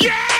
Yeah!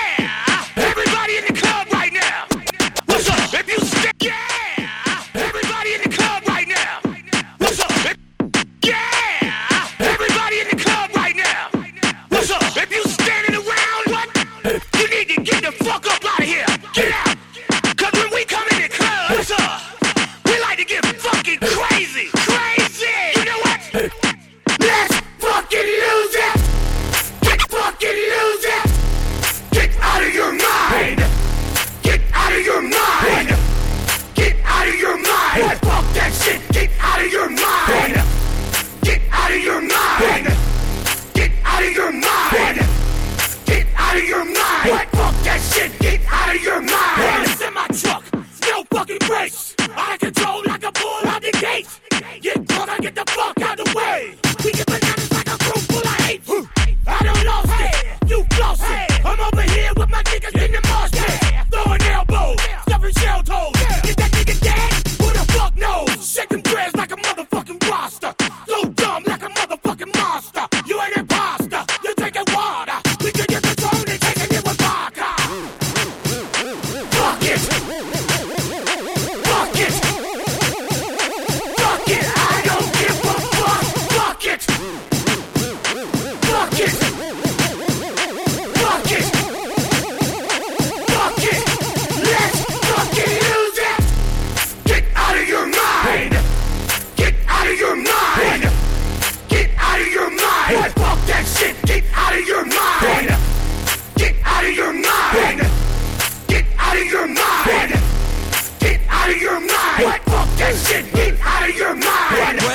fuck out the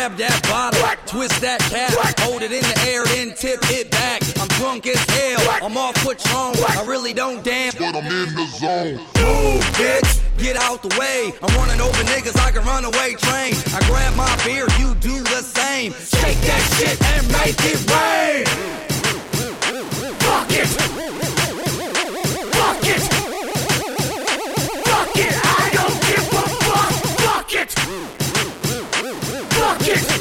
Grab that bottle, twist that cap, hold it in the air, then tip it back. I'm drunk as hell, I'm off on. I really don't damn, but I'm in the zone. Ooh, bitch, get out the way. I'm running over niggas like a runaway train. I grab my beer, you do the same. Shake that shit and make it rain. Fuck it. Kick.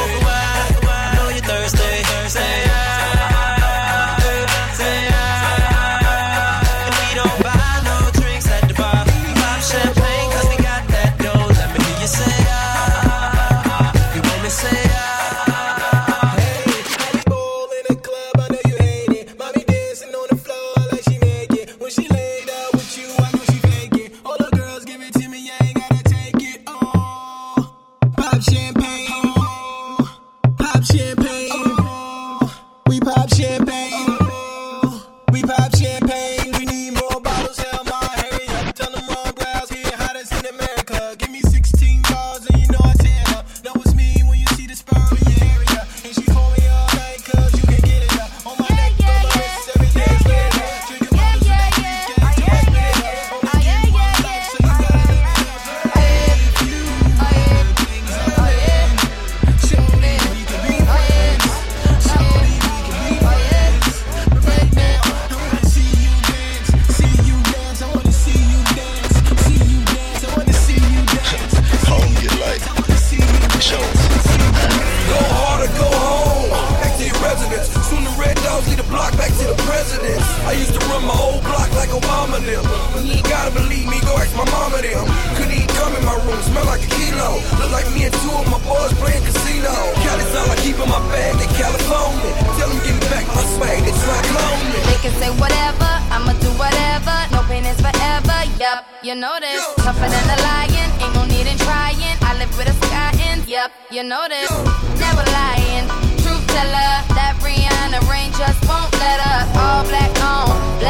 Thursday, Thursday, yeah. whole block like Obama them. You gotta believe me, go ask my mama them. Couldn't even come in my room, smell like a kilo. Look like me and two of my boys playing casino. Cali's all I keep in my bag, they California. Tell them give me back my swag, they try clone me. They can say whatever, I'ma do whatever. No pain is forever, yep, you know this. Yo. Tougher than a lion, ain't no need in trying. I live with a sky in, yep, you know this. Yo. Never lying, truth teller. That Rihanna rain just won't let up. All black on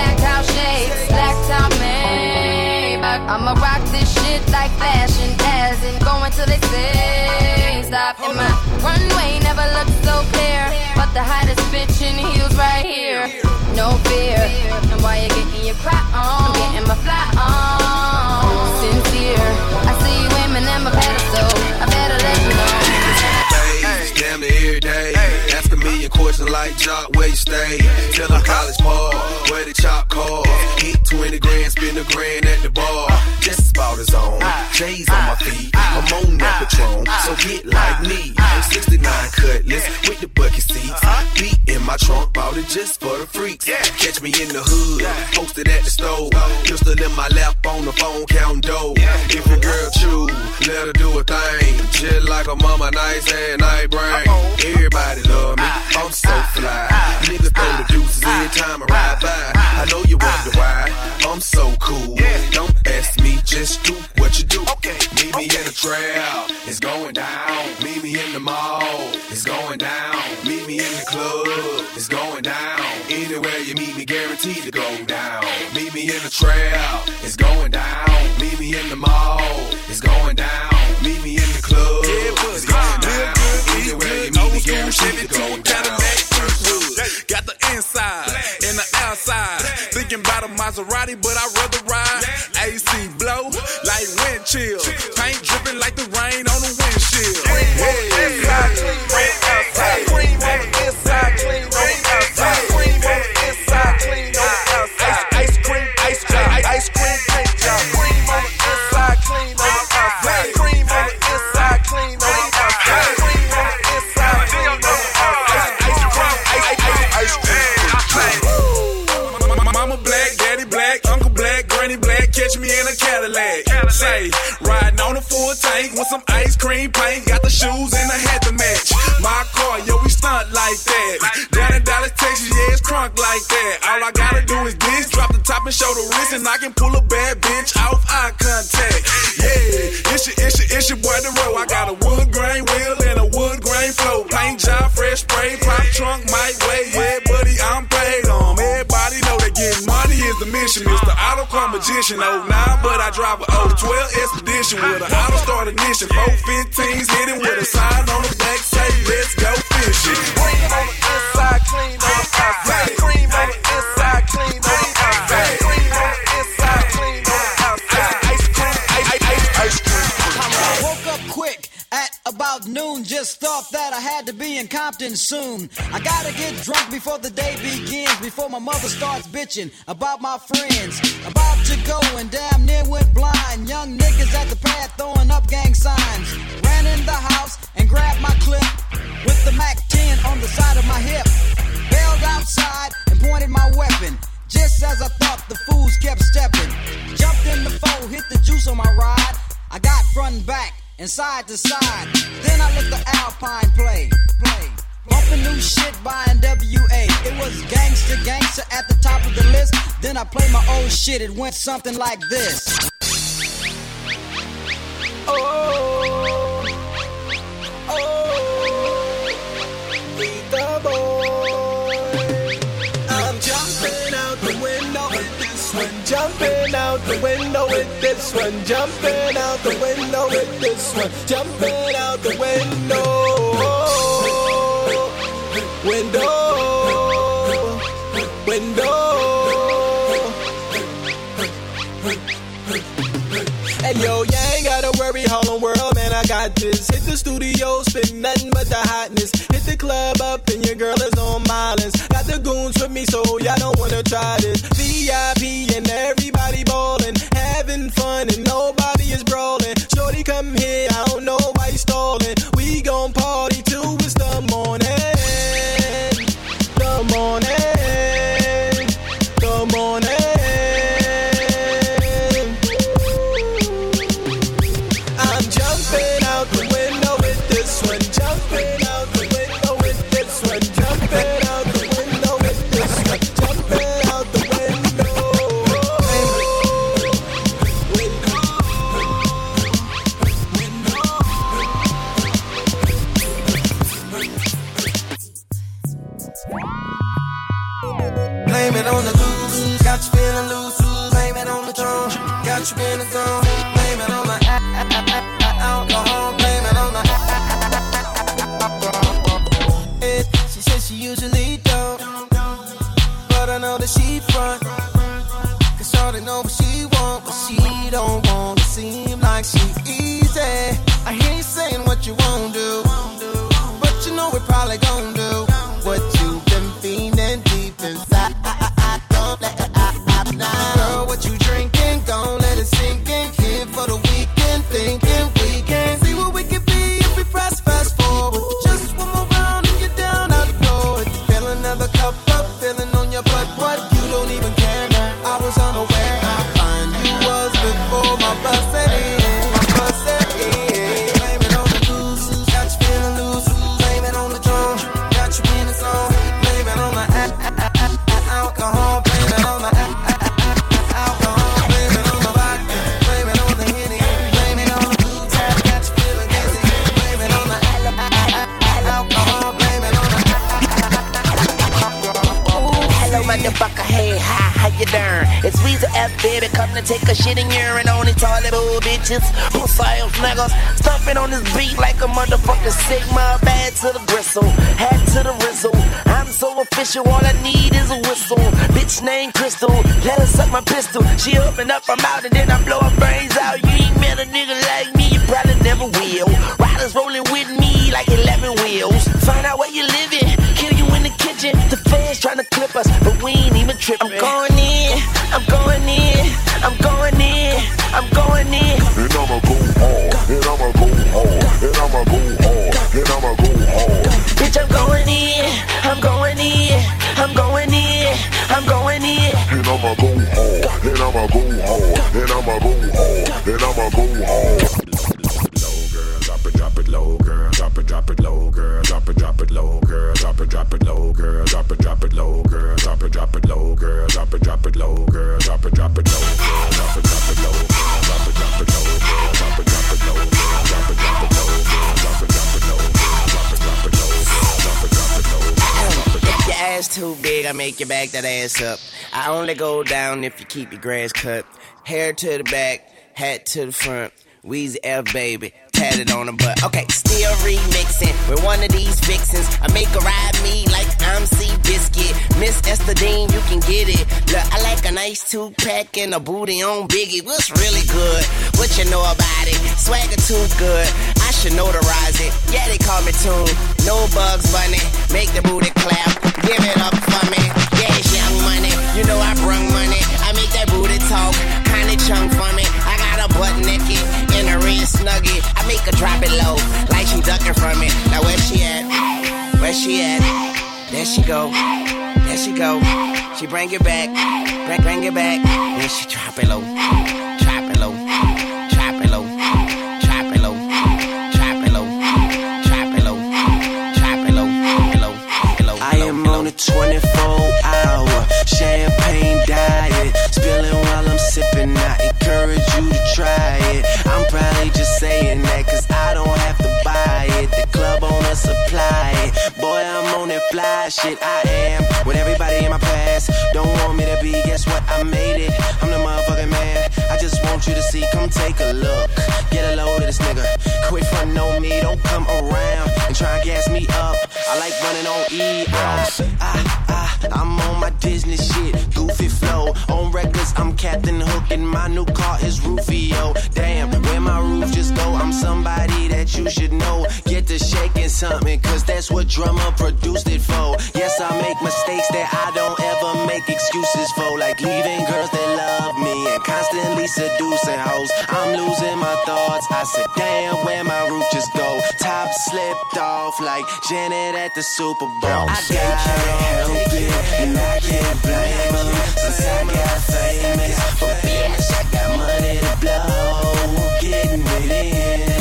I'ma rock this shit like fashion, as in going till they say stop. And my runway never looked so clear, but the hottest bitch in heels right here. No fear, and why you getting your cry on? I'm getting my fly on. Sincere, I see you aiming at my pedestal. I better let you know. days, damn near every day. Ask a million questions like Jock, where you stay? Tell them college ball, where the chop call. Hit 20 grand, spend a grand J's on my feet, I'm on that Patron. So get like me. I'm 69 cutlass with the bucket seats. Beat in my trunk, bought it just for the freaks. Catch me in the hood, posted at the stove. Pistol in my lap on the phone, counting dough. If your girl chew, let her do a thing. Just like a mama, nice and night brain. Everybody love me, I'm so fly. Niggas throw the deuces every time I ride by. I know you wonder why, I'm so cool. Don't ask me, just do what you do. Meet me in the trail, it's going down. Meet me in the mall, it's going down. Meet me in the club, it's going down. Anywhere you meet me, guaranteed to go down. Meet me in the trail, it's going down. Meet me in the mall, it's going down. Meet me in the club, it's going down. Anywhere you meet me, guaranteed to go down. Got the inside and the outside. Thinking about a Maserati, but I'd rather ride. AC blow like wind chill. Paint dripping like the rain Say, riding on a full tank with some ice cream paint, got the shoes and the hat to match. My car, yo, we stunt like that. Down in Dallas, Texas, yeah, it's crunk like that. All I gotta do is this, drop the top and show the wrist, and I can pull a bad bitch off eye contact. Yeah, it's your, it's your, it's your boy the road. I got a wood grain wheel and a wood grain flow. Paint job, fresh spray, pop trunk, might weigh, magician. 09, but I drive a 012 expedition with an auto start ignition. 415s hitting with a sign on the back say, let's go fishing. Cream on the inside, clean on the outside. Cream on the inside, clean on the outside. Cream on the inside, clean on the outside. Ice cream, ice, ice, ice cream. I woke up quick at about noon. Just thought that I had to be in Compton soon. I gotta get drunk before the day begins. Before my mother starts bitching about my friends. About to go and damn near went blind. Young niggas at the pad throwing up gang signs. Ran in the house and grabbed my clip with the Mac 10 on the side of my hip. Bailed outside and pointed my weapon. Just as I thought, the fools kept stepping. Jumped in the foe, hit the juice on my ride. I got front and back and side to side. Then I let the Alpine play. Play. Bumping new shit by NWA. Was gangster, gangster at the top of the list. Then I played my old shit. It went something like this. Oh, oh, the boy. I'm jumping out the window with this one. Jumping out the window with this one. Jumping out the window with this one. Jumping out the window. Window. Window. Hey yo, you ain't gotta worry, Harlem World, man, I got this. Hit the studio, spit nothing but the hotness. Hit the club up and your girl is on mileage. Got the goons with me, so y'all don't wanna try this. VIP and everybody ballin', having fun and nobody is brawling. Shorty, come here, I don't know why you stalling. We gon' party it on the loose. Got you feeling loose. Blame it on the drum. Got you in the zone. Toilet old bitches. Who sales niggas? Stumping on this beat like a motherfucking Sigma. Bad to the bristle, hat to the rizzle. I'm so official, all I need is a whistle. Bitch named Crystal, let her suck my pistol. She open up her mouth and then I blow her brains out. You ain't met a nigga like me, you probably never will. Riders rolling with me like 11 wheels. Find out where you living, kill you in the kitchen. The fans trying to clip us, but we ain't even tripping. I'm going Bitch, I'm going in, I'm going in, I'm going in, I'm going in. And I'ma go hard, too big, I make you back that ass up. I only go down if you keep your grass cut. Hair to the back, hat to the front. Weezy F baby, tatted on the butt. Okay, still remixing with one of these vixens. I make her ride me like I'm Seabiscuit. Miss Estadine, you can get it. Look, I like a nice two pack and a booty on Biggie. What's really good? What you know about it? Swagger too good. I should notarize it. Yeah, they call me Tune. No bugs bunny. Make the booty clap. She go. There she go. She bring it back. Bring, bring it back. Then she drop it low. Drop it low. Take a look. Get a load of this nigga. Quit frontin' on me, don't come around and try and gas me up. I like running on E. I, I, I, I'm on my Disney shit, goofy flow. On records, I'm Captain Hook, and my new car is Rufio. Damn, where my roof just go? I'm somebody that you should know. Get to shaking something, cause that's what drummer produced it for. Yes, I make mistakes that I don't ever make excuses for, like leaving girls that love me and constantly seducing hoes. I'm losing my thoughts. I said, damn, where my roof just go? slipped off like Janet at the Super Bowl. I can't help it, and I can't blame them. Since I got famous, but bitch, I got money to blow. Getting it in.